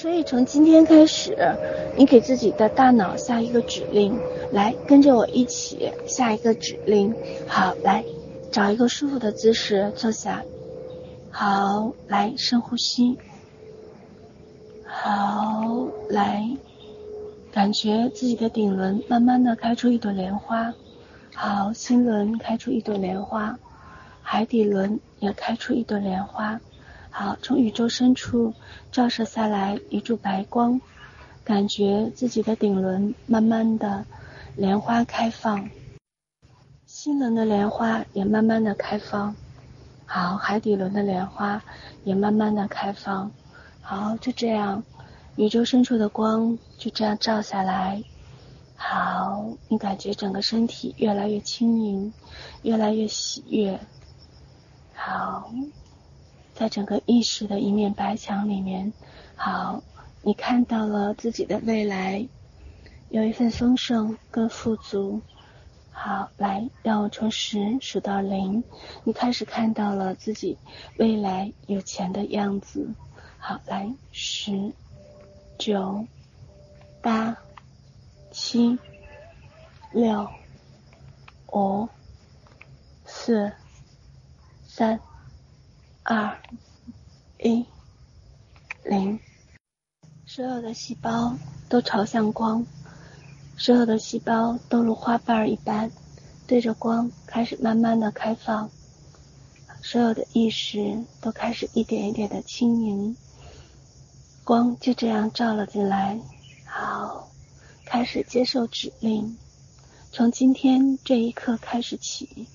所以从今天开始，你给自己的大脑下一个指令，来跟着我一起下一个指令。好，来找一个舒服的姿势坐下。好，来深呼吸。好，来感觉自己的顶轮慢慢的开出一朵莲花。好，心轮开出一朵莲花，海底轮也开出一朵莲花。好，从宇宙深处照射下来一柱白光，感觉自己的顶轮慢慢的莲花开放，心轮的莲花也慢慢的开放，好，海底轮的莲花也慢慢的开放，好，就这样，宇宙深处的光就这样照下来，好，你感觉整个身体越来越轻盈，越来越喜悦，好。在整个意识的一面白墙里面，好，你看到了自己的未来，有一份丰盛跟富足。好，来，让我从十数到零，你开始看到了自己未来有钱的样子。好，来，十、九、八、七、六、五、四、三。二一零，所有的细胞都朝向光，所有的细胞都如花瓣一般，对着光开始慢慢的开放，所有的意识都开始一点一点的轻盈，光就这样照了进来。好，开始接受指令，从今天这一刻开始起，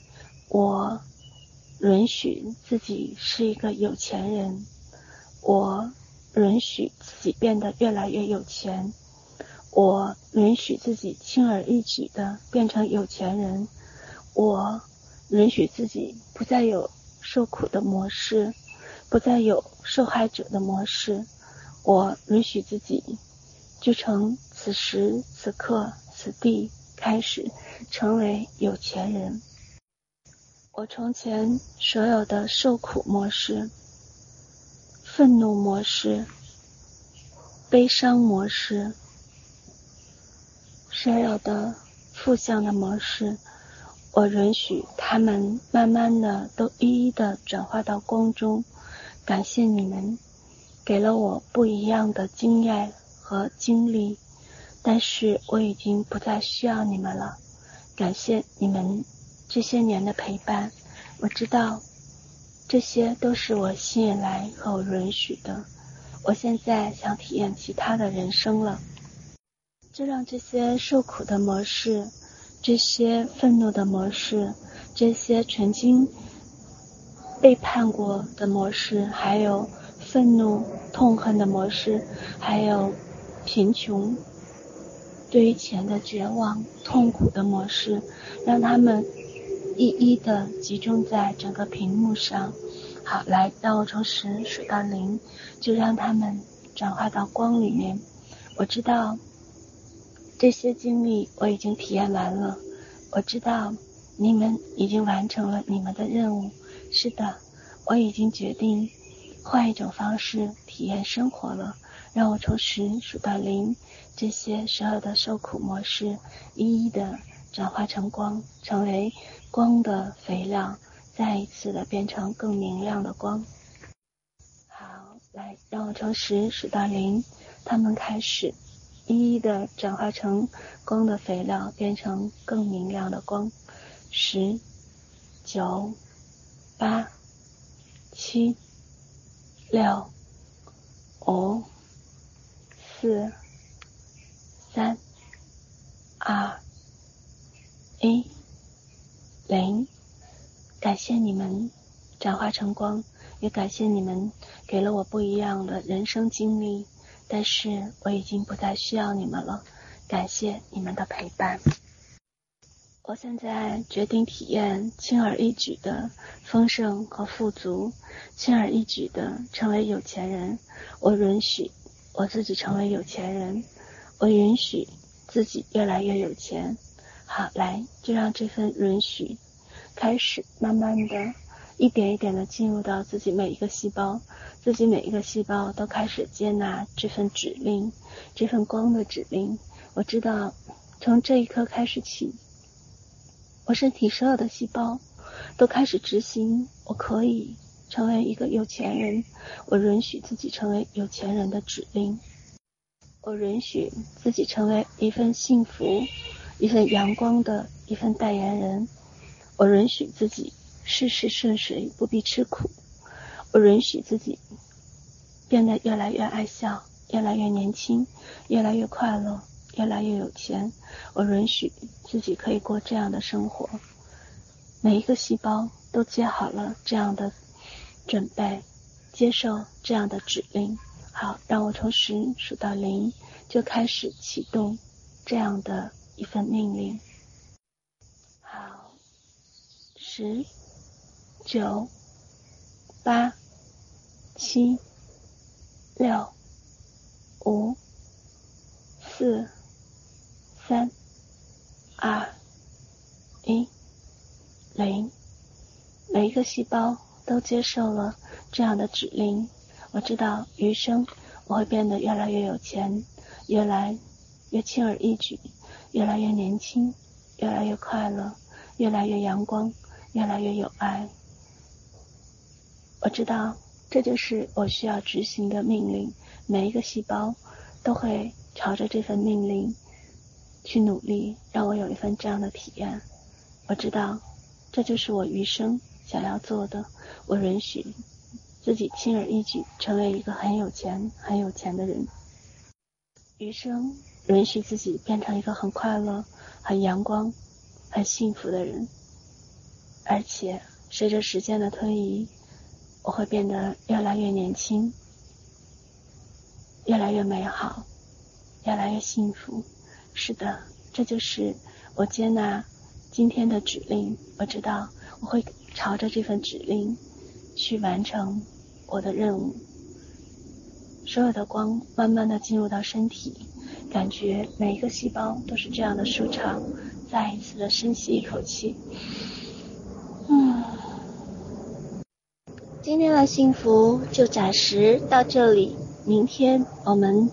我。允许自己是一个有钱人，我允许自己变得越来越有钱，我允许自己轻而易举的变成有钱人，我允许自己不再有受苦的模式，不再有受害者的模式，我允许自己就从此时此刻此地开始成为有钱人。我从前所有的受苦模式、愤怒模式、悲伤模式、所有的负向的模式，我允许他们慢慢的都一一的转化到光中。感谢你们，给了我不一样的经验和经历，但是我已经不再需要你们了。感谢你们。这些年的陪伴，我知道，这些都是我吸引来和我允许的。我现在想体验其他的人生了，就让这些受苦的模式，这些愤怒的模式，这些曾经背叛过的模式，还有愤怒、痛恨的模式，还有贫穷、对于钱的绝望、痛苦的模式，让他们。一一的集中在整个屏幕上，好，来，让我从十数到零，就让他们转化到光里面。我知道这些经历我已经体验完了，我知道你们已经完成了你们的任务。是的，我已经决定换一种方式体验生活了。让我从十数到零，这些所有的受苦模式一一的转化成光，成为。光的肥料，再一次的变成更明亮的光。好，来，让我从十数到零，他们开始一一的转化成光的肥料，变成更明亮的光。十、九、八、七、六、五、四、三、二、一。零，感谢你们转化成光，也感谢你们给了我不一样的人生经历，但是我已经不再需要你们了。感谢你们的陪伴。我现在决定体验轻而易举的丰盛和富足，轻而易举的成为有钱人。我允许我自己成为有钱人，我允许自己越来越有钱。好，来，就让这份允许开始慢慢的，一点一点的进入到自己每一个细胞，自己每一个细胞都开始接纳这份指令，这份光的指令。我知道，从这一刻开始起，我身体所有的细胞都开始执行，我可以成为一个有钱人，我允许自己成为有钱人的指令，我允许自己成为一份幸福、一份阳光的一份代言人，我允许自己事事顺遂，不必吃苦，我允许自己变得越来越爱笑，越来越年轻，越来越快乐。越来越有钱，我允许自己可以过这样的生活。每一个细胞都接好了这样的准备，接受这样的指令。好，让我从十数到零，就开始启动这样的一份命令。好，十、九、八、七、六、五、四。三、二、一、零，每一个细胞都接受了这样的指令。我知道余生我会变得越来越有钱，越来越轻而易举，越来越年轻，越来越快乐，越来越阳光，越来越有爱。我知道这就是我需要执行的命令。每一个细胞都会朝着这份命令。去努力，让我有一份这样的体验。我知道，这就是我余生想要做的。我允许自己轻而易举成为一个很有钱、很有钱的人。余生允许自己变成一个很快乐、很阳光、很幸福的人。而且，随着时间的推移，我会变得越来越年轻，越来越美好，越来越幸福。是的，这就是我接纳今天的指令。我知道我会朝着这份指令去完成我的任务。所有的光慢慢的进入到身体，感觉每一个细胞都是这样的舒畅。再一次的深吸一口气，嗯，今天的幸福就暂时到这里，明天我们